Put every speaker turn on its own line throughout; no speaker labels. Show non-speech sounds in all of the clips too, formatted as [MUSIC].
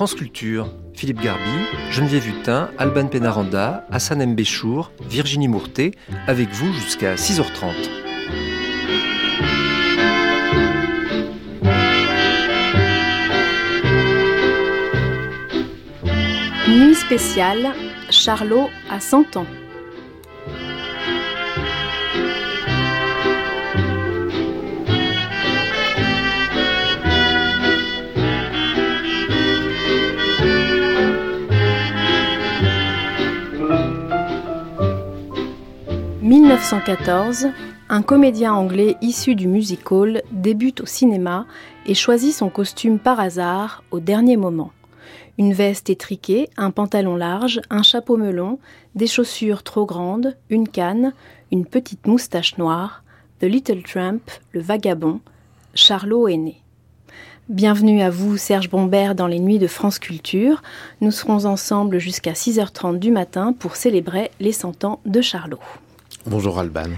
France Culture. Philippe Garbi, Geneviève Hutin, Alban Penaranda, Hassan Mbéchour, Virginie Mourtet, avec vous jusqu'à 6h30.
Nuit spéciale, Charlot a 100 ans. 1914, un comédien anglais issu du music hall débute au cinéma et choisit son costume par hasard au dernier moment. Une veste étriquée, un pantalon large, un chapeau melon, des chaussures trop grandes, une canne, une petite moustache noire, The Little Tramp, le vagabond, Charlot est né. Bienvenue à vous, Serge Bombert, dans les Nuits de France Culture. Nous serons ensemble jusqu'à 6h30 du matin pour célébrer les 100 ans de Charlot.
Bonjour Alban.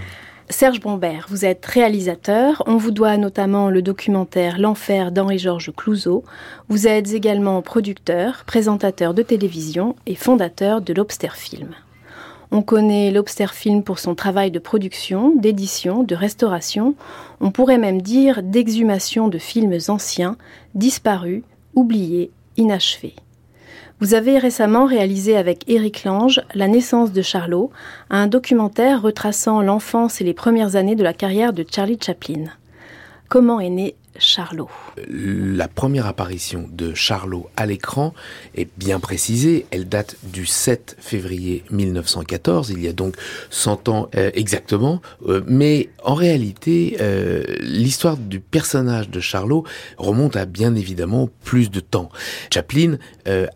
Serge Bombert, vous êtes réalisateur. On vous doit notamment le documentaire L'enfer d'Henri-Georges Clouzot. Vous êtes également producteur, présentateur de télévision et fondateur de l'Obster Film. On connaît l'Obster Film pour son travail de production, d'édition, de restauration, on pourrait même dire d'exhumation de films anciens, disparus, oubliés, inachevés. Vous avez récemment réalisé avec Éric Lange La naissance de Charlot, un documentaire retraçant l'enfance et les premières années de la carrière de Charlie Chaplin. Comment est né Charlot.
La première apparition de Charlot à l'écran est bien précisée. Elle date du 7 février 1914. Il y a donc 100 ans euh, exactement. Euh, mais en réalité, euh, l'histoire du personnage de Charlot remonte à bien évidemment plus de temps. Chaplin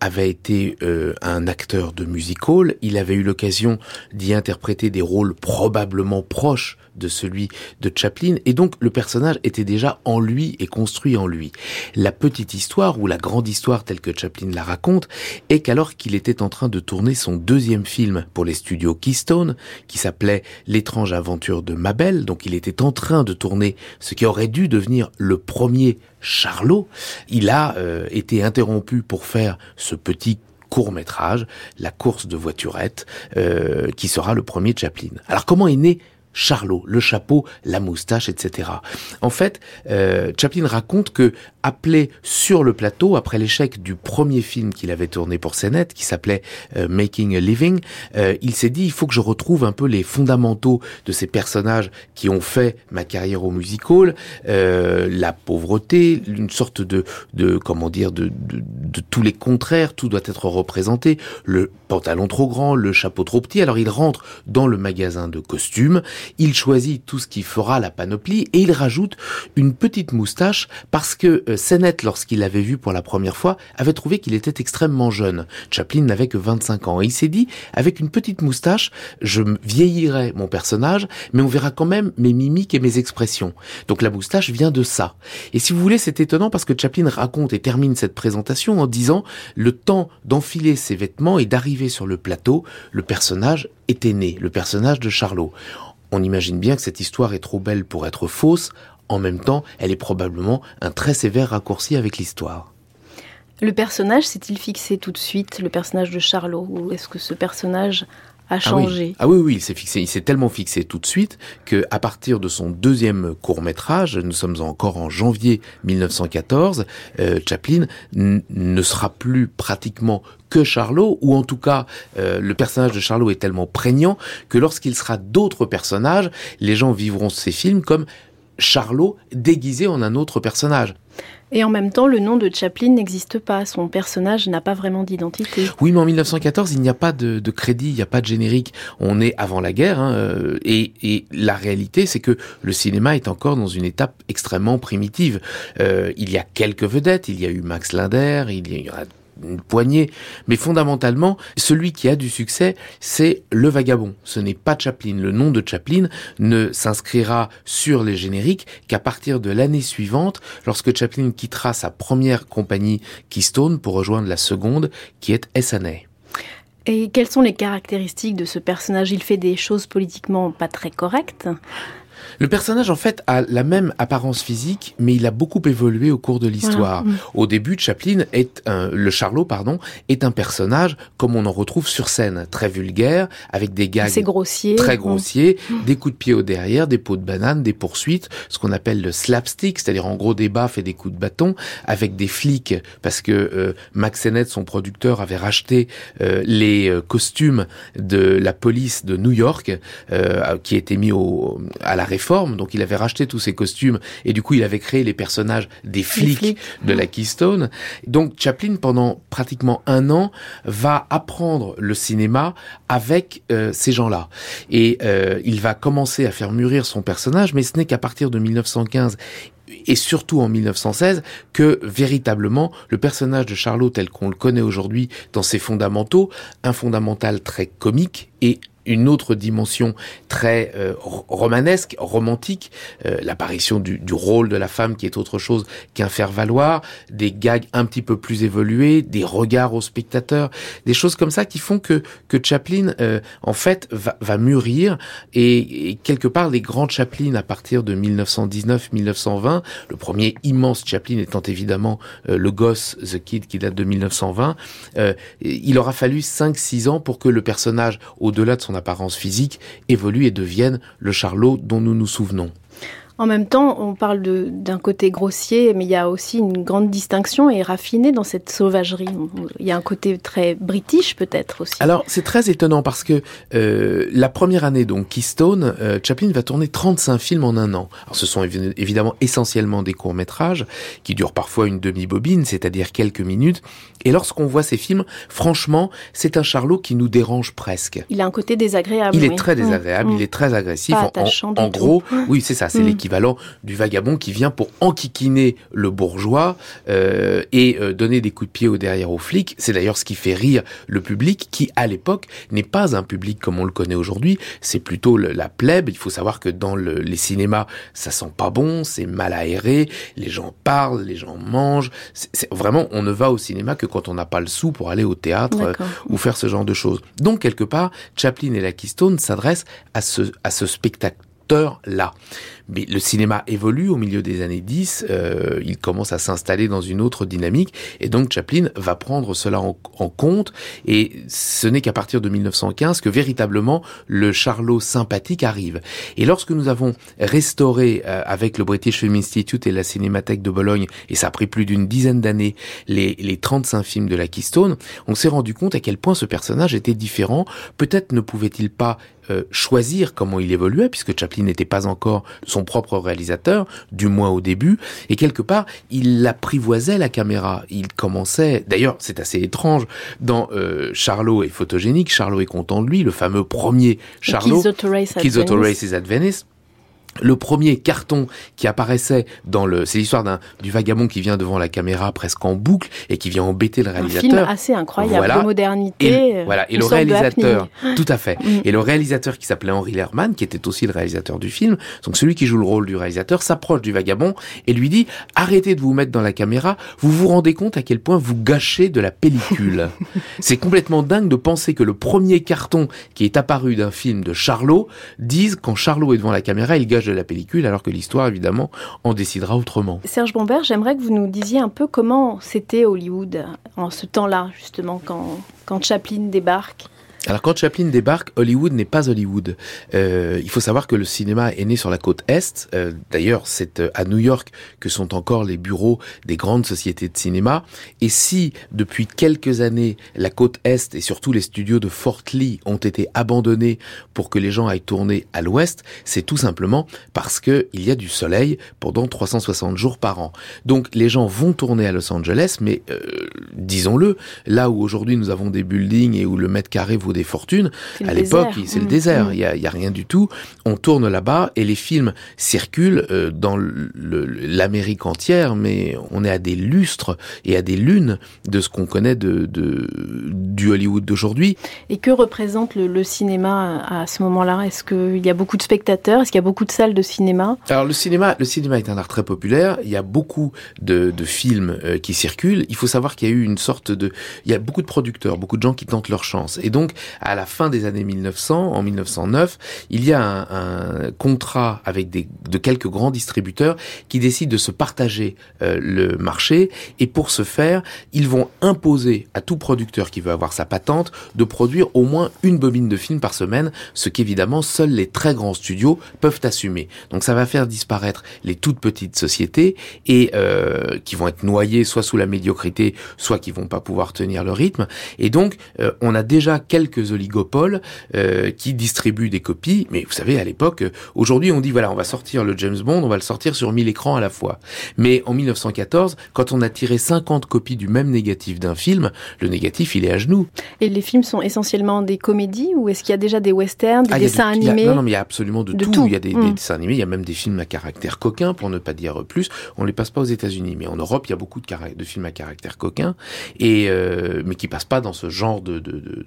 avait été un acteur de music hall. Il avait eu l'occasion d'y interpréter des rôles probablement proches de celui de Chaplin. Et donc le personnage était déjà en lui et construit en lui. La petite histoire ou la grande histoire telle que Chaplin la raconte est qu'alors qu'il était en train de tourner son deuxième film pour les studios Keystone, qui s'appelait L'étrange aventure de Mabel, donc il était en train de tourner ce qui aurait dû devenir le premier Charlot, il a euh, été interrompu pour faire ce petit court métrage, La course de voiturette, euh, qui sera le premier Chaplin. Alors comment est né Charlot, le chapeau, la moustache, etc. En fait, euh, Chaplin raconte que appelé sur le plateau après l'échec du premier film qu'il avait tourné pour CNET, qui s'appelait euh, Making a Living, euh, il s'est dit il faut que je retrouve un peu les fondamentaux de ces personnages qui ont fait ma carrière au musical, euh, la pauvreté, une sorte de, de comment dire, de, de, de tous les contraires, tout doit être représenté, le pantalon trop grand, le chapeau trop petit. Alors il rentre dans le magasin de costumes il choisit tout ce qui fera la panoplie et il rajoute une petite moustache parce que euh, lorsqu'il l'avait vu pour la première fois, avait trouvé qu'il était extrêmement jeune. Chaplin n'avait que 25 ans et il s'est dit, avec une petite moustache, je vieillirai mon personnage, mais on verra quand même mes mimiques et mes expressions. Donc la moustache vient de ça. Et si vous voulez, c'est étonnant parce que Chaplin raconte et termine cette présentation en disant, le temps d'enfiler ses vêtements et d'arriver sur le plateau, le personnage était né, le personnage de Charlot. On imagine bien que cette histoire est trop belle pour être fausse, en même temps, elle est probablement un très sévère raccourci avec l'histoire.
Le personnage s'est-il fixé tout de suite, le personnage de Charlot, ou est-ce que ce personnage a changé.
Ah oui, ah oui, il s'est fixé, il s'est tellement fixé tout de suite que à partir de son deuxième court métrage, nous sommes encore en janvier 1914, euh, Chaplin ne sera plus pratiquement que Charlot, ou en tout cas euh, le personnage de Charlot est tellement prégnant que lorsqu'il sera d'autres personnages, les gens vivront ces films comme Charlot déguisé en un autre personnage.
Et en même temps, le nom de Chaplin n'existe pas. Son personnage n'a pas vraiment d'identité.
Oui, mais en 1914, il n'y a pas de, de, crédit, il n'y a pas de générique. On est avant la guerre, hein, euh, et, et, la réalité, c'est que le cinéma est encore dans une étape extrêmement primitive. Euh, il y a quelques vedettes. Il y a eu Max Linder, il y a une poignée. Mais fondamentalement, celui qui a du succès, c'est le vagabond. Ce n'est pas Chaplin. Le nom de Chaplin ne s'inscrira sur les génériques qu'à partir de l'année suivante, lorsque Chaplin quittera sa première compagnie Keystone pour rejoindre la seconde, qui est SNA.
Et quelles sont les caractéristiques de ce personnage? Il fait des choses politiquement pas très correctes
Le personnage, en fait, a la même apparence physique, mais il a beaucoup évolué au cours de l'histoire.
Voilà. Mm.
Au début, Chaplin est un, le Charlot, pardon, est un personnage comme on en retrouve sur scène, très vulgaire, avec des gags
grossier.
très
Mm.
grossiers, des coups de pied au derrière, des pots de banane, des poursuites, ce qu'on appelle le slapstick, c'est-à-dire en gros des baffes et des coups de bâton, avec des flics, parce que euh, Max Sennett, son producteur, avait racheté euh, les euh, costumes de la police de New York, euh, qui étaient mis au, à la réforme, donc il avait racheté tous ces costumes, et du coup il avait créé les personnages des flics,
flics.
de la Keystone. Donc Chaplin, pendant pratiquement un an, va apprendre le cinéma avec euh, ces gens-là. Et euh, il va commencer à faire mûrir son personnage, mais ce n'est qu'à partir de 1915 et surtout en 1916 que véritablement le personnage de Charlot tel qu'on le connaît aujourd'hui dans ses fondamentaux, un fondamental très comique et une autre dimension très euh, ro- romanesque, romantique, euh, l'apparition du, du rôle de la femme qui est autre chose qu'un faire-valoir, des gags un petit peu plus évolués, des regards aux spectateurs, des choses comme ça qui font que, que Chaplin, euh, en fait, va, va mûrir et, et quelque part, les grands Chaplin à partir de 1919-1920, le premier immense Chaplin étant évidemment euh, le gosse, The Kid, qui date de 1920, euh, il aura fallu 5-6 ans pour que le personnage, au-delà de son apparence physique, évolue et devienne le Charlot dont nous nous souvenons.
En même temps, on parle d'un côté grossier, mais il y a aussi une grande distinction et raffinée dans cette sauvagerie. Il y a un côté très british peut-être aussi.
Alors c'est très étonnant parce que euh, la première année donc Keystone, euh, Chaplin va tourner 35 films en un an. Alors ce sont évi- évidemment essentiellement des courts métrages qui durent parfois une demi-bobine, c'est-à-dire quelques minutes. Et lorsqu'on voit ces films, franchement, c'est un Charlot qui nous dérange presque.
il a un côté désagréable.
Il est très
Mm,
désagréable, il est très agressif.
Pas
En- en, en gros, oui, c'est ça, c'est
Mm.
L'équivalent du vagabond qui vient pour enquiquiner le bourgeois euh, et euh, donner des coups de pied au derrière aux flics. C'est d'ailleurs ce qui fait rire le public, qui à l'époque n'est pas un public comme on le connaît aujourd'hui. C'est plutôt le- la plèbe. Il faut savoir que dans le- les cinémas, ça sent pas bon, c'est mal aéré, les gens parlent, les gens mangent. Vraiment, on ne va au cinéma que quand on n'a pas le sou pour aller au théâtre euh, ou faire ce genre de choses. Donc quelque part, Chaplin et la Keystone s'adressent à ce, à ce spectateur-là. Mais le cinéma évolue au milieu des années 10, euh, il commence à s'installer dans une autre dynamique, et donc Chaplin va prendre cela en, en compte, et ce n'est qu'à partir de 1915 que véritablement le Charlot sympathique arrive. Et lorsque nous avons restauré euh, avec le British Film Institute et la Cinémathèque de Bologne, et ça a pris plus d'une dizaine d'années, les, les 35 films de la Keystone, on s'est rendu compte à quel point ce personnage était différent. Peut-être ne pouvait-il pas euh, choisir comment il évoluait, puisque Chaplin n'était pas encore son propre réalisateur, du moins au début, et quelque part, il apprivoisait la caméra. Il commençait, d'ailleurs, c'est assez étrange, dans euh, Charlot est photogénique, Charlot est content de lui, le fameux premier Charlot,
Kids Auto Race
at Venice. Le premier carton qui apparaissait dans le, c'est l'histoire d'un du vagabond qui vient devant la caméra presque en boucle et qui vient embêter le
Un film
réalisateur.
assez incroyable
Voilà.
de modernité.
Et,
euh,
voilà. Et le réalisateur, tout à fait.
Mm.
Et le réalisateur qui s'appelait Henri Lerman, qui était aussi le réalisateur du film, donc celui qui joue le rôle du réalisateur, s'approche du vagabond et lui dit arrêtez de vous mettre dans la caméra. Vous vous rendez compte à quel point vous gâchez de la pellicule. [LAUGHS] C'est complètement dingue de penser que le premier carton qui est apparu d'un film de Charlot dise quand Charlot est devant la caméra, il gâche de la pellicule, alors que l'histoire évidemment en décidera autrement.
Serge Bombert, j'aimerais que vous nous disiez un peu comment c'était Hollywood en ce temps-là, justement, quand, quand Chaplin débarque.
Alors quand Chaplin débarque, Hollywood n'est pas Hollywood. Euh, il faut savoir que le cinéma est né sur la côte est. Euh, D'ailleurs, c'est euh, à New York que sont encore les bureaux des grandes sociétés de cinéma. Et si depuis quelques années la côte est et surtout les studios de Fort Lee ont été abandonnés pour que les gens aillent tourner à l'ouest, c'est tout simplement parce que il y a du soleil pendant 360 jours par an. Donc les gens vont tourner à Los Angeles, mais euh, disons-le, là où aujourd'hui nous avons des buildings et où le mètre carré vaut des fortunes, à l'époque, c'est le
Mm,
désert.
mm.
Il y, a, il y a rien du tout. On tourne là-bas et les films circulent euh, dans l'Amérique entière, mais on est à des lustres et à des lunes de ce qu'on connaît de, de- du Hollywood d'aujourd'hui.
Et que représente le, le cinéma à, à ce moment-là? Est-ce qu'il y a beaucoup de spectateurs? Est-ce qu'il y a beaucoup de salles de cinéma?
Alors le cinéma, le cinéma est un art très populaire. Il y a beaucoup de, de films euh, qui circulent. Il faut savoir qu'il y a eu une sorte de, il y a beaucoup de producteurs, beaucoup de gens qui tentent leur chance. Et donc à la fin des années 1900, en 1909, il y a un, contrat avec des, de quelques grands distributeurs qui décident de se partager euh, le marché et pour ce faire, ils vont imposer à tout producteur qui veut avoir sa patente de produire au moins une bobine de film par semaine, ce qu'évidemment seuls les très grands studios peuvent assumer. Donc ça va faire disparaître les toutes petites sociétés et euh, qui vont être noyées soit sous la médiocrité, soit qui vont pas pouvoir tenir le rythme. Et donc euh, on a déjà quelques oligopoles euh, qui distribuent des copies. Mais vous savez, à l'époque, euh, aujourd'hui on dit voilà, on va sortir le James Bond, on va le sortir sur 1000 écrans à la fois. Mais en 1914, quand on a tiré 50 copies du même négatif d'un film, le négatif il est à genoux.
Et les films sont essentiellement des comédies ou est-ce qu'il y a déjà des westerns, des
Ah,
dessins
y a-
animés
Non, non, mais il y a absolument de,
De
tout.
tout.
Il y a des, des
Mm.
dessins animés, il y a même des films à caractère coquin, pour ne pas dire plus. On les passe pas aux États-Unis, mais en Europe, il y a beaucoup de films à caractère coquin, et euh, mais qui passent pas dans ce genre de, de, de,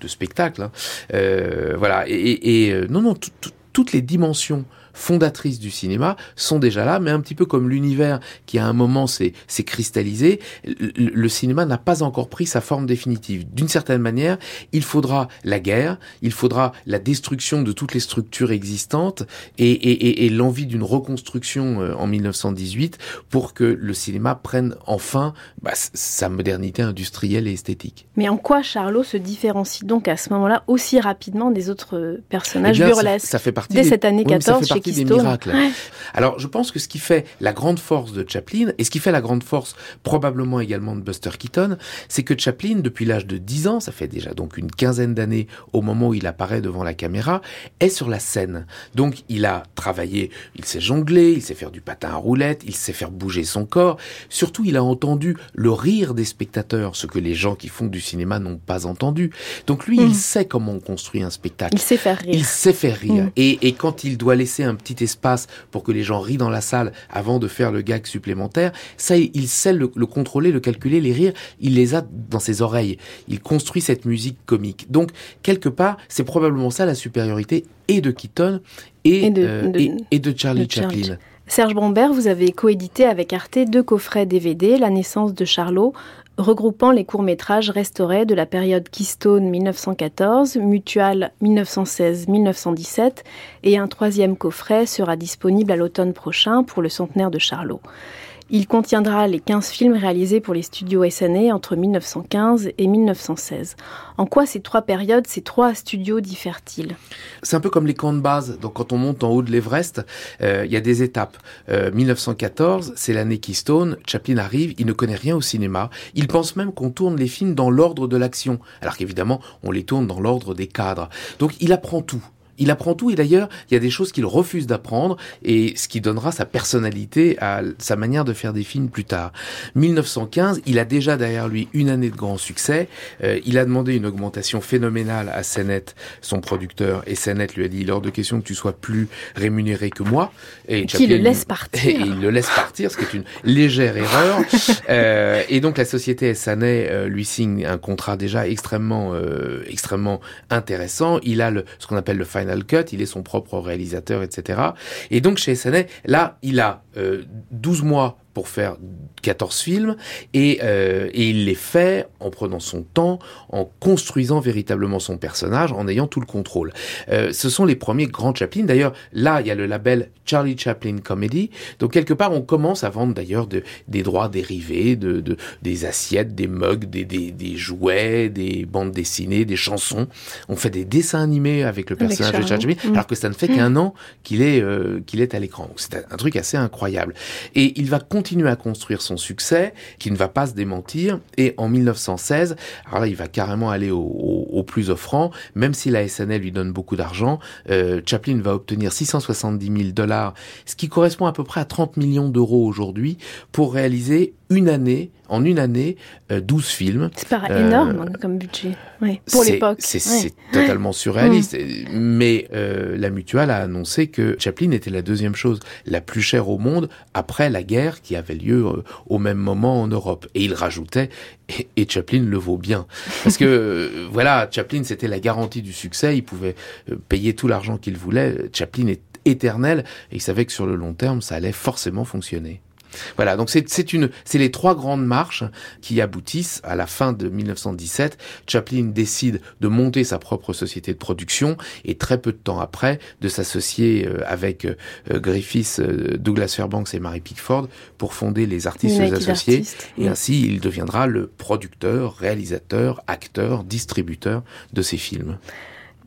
de, spectacle. hein. Euh, voilà. Et, et- euh, non, non, tout- tout- toutes les dimensions fondatrices du cinéma sont déjà là, mais un petit peu comme l'univers qui à un moment s'est cristallisé, le, le cinéma n'a pas encore pris sa forme définitive. D'une certaine manière, il faudra la guerre, il faudra la destruction de toutes les structures existantes et, et, et, et l'envie d'une reconstruction euh, en 1918 pour que le cinéma prenne enfin bah, sa modernité industrielle et esthétique.
Mais en quoi Charlot se différencie donc à ce moment-là aussi rapidement des autres euh, personnages
Eh bien, ça-
burlesques
ça, fait partie
Dès
des-
cette année
oui, mais ça
14
fait
chez
partie des miracles.
Ouais.
Alors, je pense que ce qui fait la grande force de Chaplin, et ce qui fait la grande force probablement également de Buster Keaton, c'est que Chaplin, depuis l'âge de 10 ans, ça fait déjà donc une quinzaine d'années au moment où il apparaît devant la caméra, est sur la scène. Donc, il a travaillé, il sait jongler, il sait faire du patin à roulette, il sait faire bouger son corps. Surtout, il a entendu le rire des spectateurs, ce que les gens qui font du cinéma n'ont pas entendu. Donc, lui,
Mm.
il sait comment on construit un spectacle.
Il sait faire rire.
Il sait faire rire.
Mm.
Et, et quand il doit laisser un petit espace pour que les gens rient dans la salle avant de faire le gag supplémentaire, ça, il sait le, le contrôler, le calculer, les rires, il les a dans ses oreilles. Il construit cette musique comique. Donc, quelque part, c'est probablement ça la supériorité et de Keaton et,
Et de-
euh,
de-
et, et de Charlie
de Charlie.
Chaplin.
Serge Brombert, vous avez coédité avec Arte deux coffrets DVD, La naissance de Charlot, regroupant les courts-métrages restaurés de la période Keystone 1914, Mutual 1916-1917, et un troisième coffret sera disponible à l'automne prochain pour le centenaire de Charlot. Il contiendra les 15 films réalisés pour les studios SNA entre 1915 et 1916. En quoi ces trois périodes, ces trois studios diffèrent-ils?
C'est un peu comme les camps de base. Donc, quand on monte en haut de l'Everest, euh, il y a des étapes. Euh, 1914, c'est l'année Keystone. Chaplin arrive, il ne connaît rien au cinéma. Il pense même qu'on tourne les films dans l'ordre de l'action, alors qu'évidemment, on les tourne dans l'ordre des cadres. Donc, il apprend tout. Il apprend tout et d'ailleurs, il y a des choses qu'il refuse d'apprendre et ce qui donnera sa personnalité à sa manière de faire des films plus tard. 1915, il a déjà derrière lui une année de grand succès. Euh, il a demandé une augmentation phénoménale à Sennett, son producteur, et Sennett lui a dit il est hors de question que tu sois plus rémunéré que moi. Et
Qui le laisse [LAUGHS]
et
partir
il le laisse partir, ce qui est une légère erreur. [LAUGHS] Euh, et donc la société Sanet euh, lui signe un contrat déjà extrêmement, euh, extrêmement intéressant. Il a le, ce qu'on appelle le final Il est son propre réalisateur, etc. Et donc chez Sanet, là, il a euh, 12 mois pour faire 14 films et, euh, et il les fait en prenant son temps, en construisant véritablement son personnage, en ayant tout le contrôle. Euh, ce sont les premiers grands Chaplin. D'ailleurs, là, il y a le label Charlie Chaplin Comedy. Donc quelque part, on commence à vendre d'ailleurs de, des droits dérivés, de, de, des assiettes, des mugs, des, des, des jouets, des bandes dessinées, des chansons. On fait des dessins animés avec le
Avec
personnage de
Charlot.
Charlie Chaplin,
Mm.
alors que ça ne fait qu'un an qu'il est, euh, qu'il est à l'écran. C'est un, un truc assez incroyable. Et il va continuer à construire son succès, qui ne va pas se démentir. Et en 1916, alors là, il va carrément aller au, plus offrant, même si la SNL lui donne beaucoup d'argent. euh, Chaplin va obtenir 670 000 dollars, ce qui correspond à peu près à 30 millions d'euros aujourd'hui, pour réaliser une année, en une année, euh, 12 films.
C'est pas
Euh,
énorme hein, comme budget. Ouais, pour l'époque.
C'est
Ouais.
totalement [LAUGHS] surréaliste. Mais euh, la mutuelle a annoncé que Chaplin était la deuxième chose la plus chère au monde après la guerre qui avait lieu euh, au même moment en Europe. Et il rajoutait, et, et Chaplin le vaut bien. Parce que, euh, voilà, Chaplin, c'était la garantie du succès. Il pouvait payer tout l'argent qu'il voulait. Chaplin est éternel et il savait que sur le long terme, ça allait forcément fonctionner. Voilà, donc c'est une, c'est les trois grandes marches qui aboutissent à la fin de 1917. Chaplin décide de monter sa propre société de production et très peu de temps après de s'associer euh, avec euh, Griffiths, euh, Douglas Fairbanks et Mary Pickford pour fonder les artistes associés. Et ainsi, il deviendra le producteur, réalisateur, acteur, distributeur de ces films.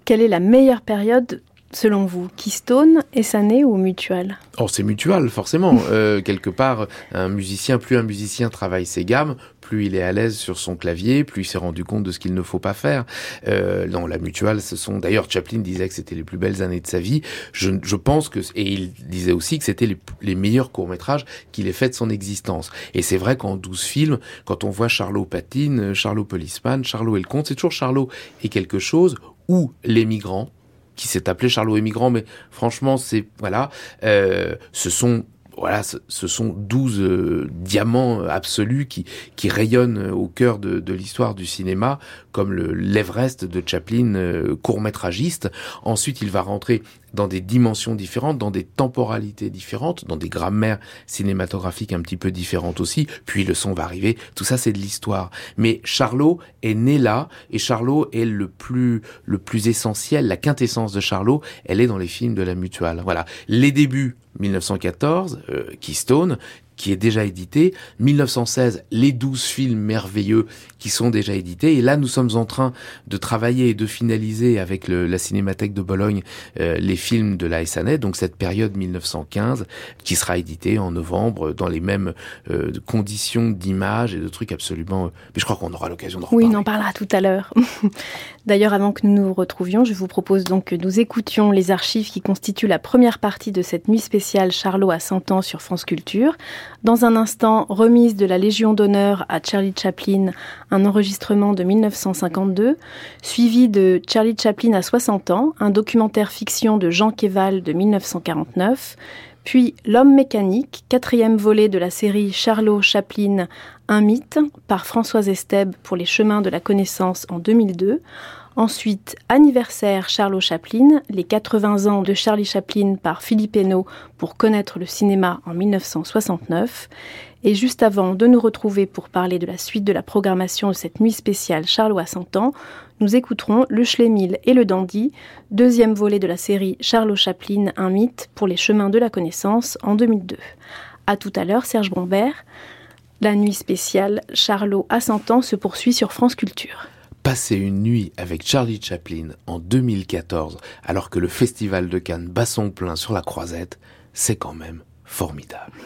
Quelle est la meilleure période selon vous Keystone, Essané ou Mutual
Oh, c'est Mutual, forcément. [LAUGHS] euh, quelque part, un musicien, plus un musicien travaille ses gammes, plus il est à l'aise sur son clavier, plus il s'est rendu compte de ce qu'il ne faut pas faire. Euh, non, la Mutual, ce sont... D'ailleurs, Chaplin disait que c'était les plus belles années de sa vie. Je, je pense que... Et il disait aussi que c'était les, les, meilleurs courts-métrages qu'il ait fait de son existence. Et c'est vrai qu'en 12 films, quand on voit Charlot Patine, Charlot Policeman, Charlot et le Comte, c'est toujours Charlot et quelque chose, ou Les Migrants, qui s'est appelé Charlot Émigrant, mais franchement, c'est voilà, euh, ce sont voilà, ce, sont 12 euh, diamants absolus qui, qui rayonnent au cœur de, de l'histoire du cinéma, comme le l'Everest de Chaplin, euh, court-métragiste. Ensuite, il va rentrer dans des dimensions différentes, dans des temporalités différentes, dans des grammaires cinématographiques un petit peu différentes aussi. Puis le son va arriver. Tout ça, c'est de l'histoire. Mais Charlot est né là, et Charlot est le plus, le plus essentiel, la quintessence de Charlot, elle est dans les films de la Mutuale. Voilà. Les débuts, 1914, euh, Keystone, qui est déjà édité. 1916, les 12 films merveilleux qui sont déjà édités. Et là, nous sommes en train de travailler et de finaliser avec le, la Cinémathèque de Bologne euh, les films de la SANET, donc cette période 1915, qui sera édité en novembre dans les mêmes euh, conditions d'image et de trucs absolument... Mais je crois qu'on aura l'occasion de
reparler. Oui, on en parlera tout à l'heure. [LAUGHS] D'ailleurs, avant que nous nous retrouvions, je vous propose donc que nous écoutions les archives qui constituent la première partie de cette nuit spéciale Charlot à 100 ans sur France Culture. Dans un instant, remise de la Légion d'honneur à Charlie Chaplin, un enregistrement de 1952, suivi de Charlie Chaplin à 60 ans, un documentaire fiction de Jean Kéval de 1949, puis L'homme mécanique, quatrième volet de la série Charlot Chaplin, un mythe, par Françoise Esteb pour les chemins de la connaissance en 2002, Ensuite, Anniversaire Charlot Chaplin, les 80 ans de Charlie Chaplin par Philippe Hainaut pour connaître le cinéma en 1969. Et juste avant de nous retrouver pour parler de la suite de la programmation de cette nuit spéciale Charlot à 100 ans, nous écouterons Le Schlemil et le Dandy, deuxième volet de la série Charlot Chaplin, un mythe pour les chemins de la connaissance en 2002. À tout à l'heure, Serge Bombert. La nuit spéciale Charlot à 100 ans se poursuit sur France Culture.
Passer une nuit avec Charlie Chaplin en 2014, alors que le Festival de Cannes bat son plein sur la croisette, c'est quand même formidable.